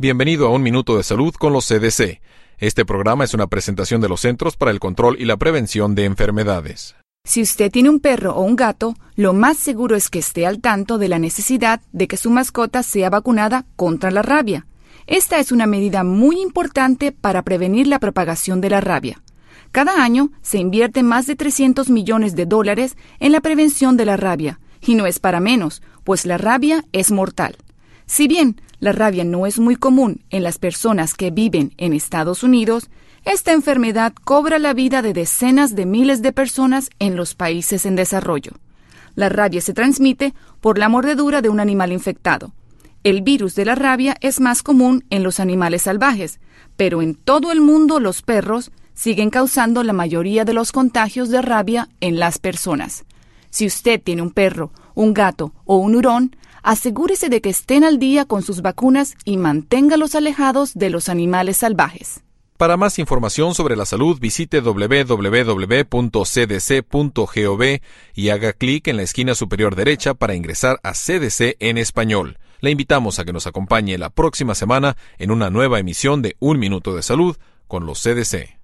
Bienvenido a Un Minuto de Salud con los CDC. Este programa es una presentación de los Centros para el Control y la Prevención de Enfermedades. Si usted tiene un perro o un gato, lo más seguro es que esté al tanto de la necesidad de que su mascota sea vacunada contra la rabia. Esta es una medida muy importante para prevenir la propagación de la rabia. Cada año se invierte más de 300 millones de dólares en la prevención de la rabia, y no es para menos, pues la rabia es mortal. Si bien la rabia no es muy común en las personas que viven en Estados Unidos, esta enfermedad cobra la vida de decenas de miles de personas en los países en desarrollo. La rabia se transmite por la mordedura de un animal infectado. El virus de la rabia es más común en los animales salvajes, pero en todo el mundo los perros siguen causando la mayoría de los contagios de rabia en las personas. Si usted tiene un perro, un gato o un hurón, asegúrese de que estén al día con sus vacunas y manténgalos alejados de los animales salvajes. Para más información sobre la salud, visite www.cdc.gov y haga clic en la esquina superior derecha para ingresar a CDC en español. Le invitamos a que nos acompañe la próxima semana en una nueva emisión de Un Minuto de Salud con los CDC.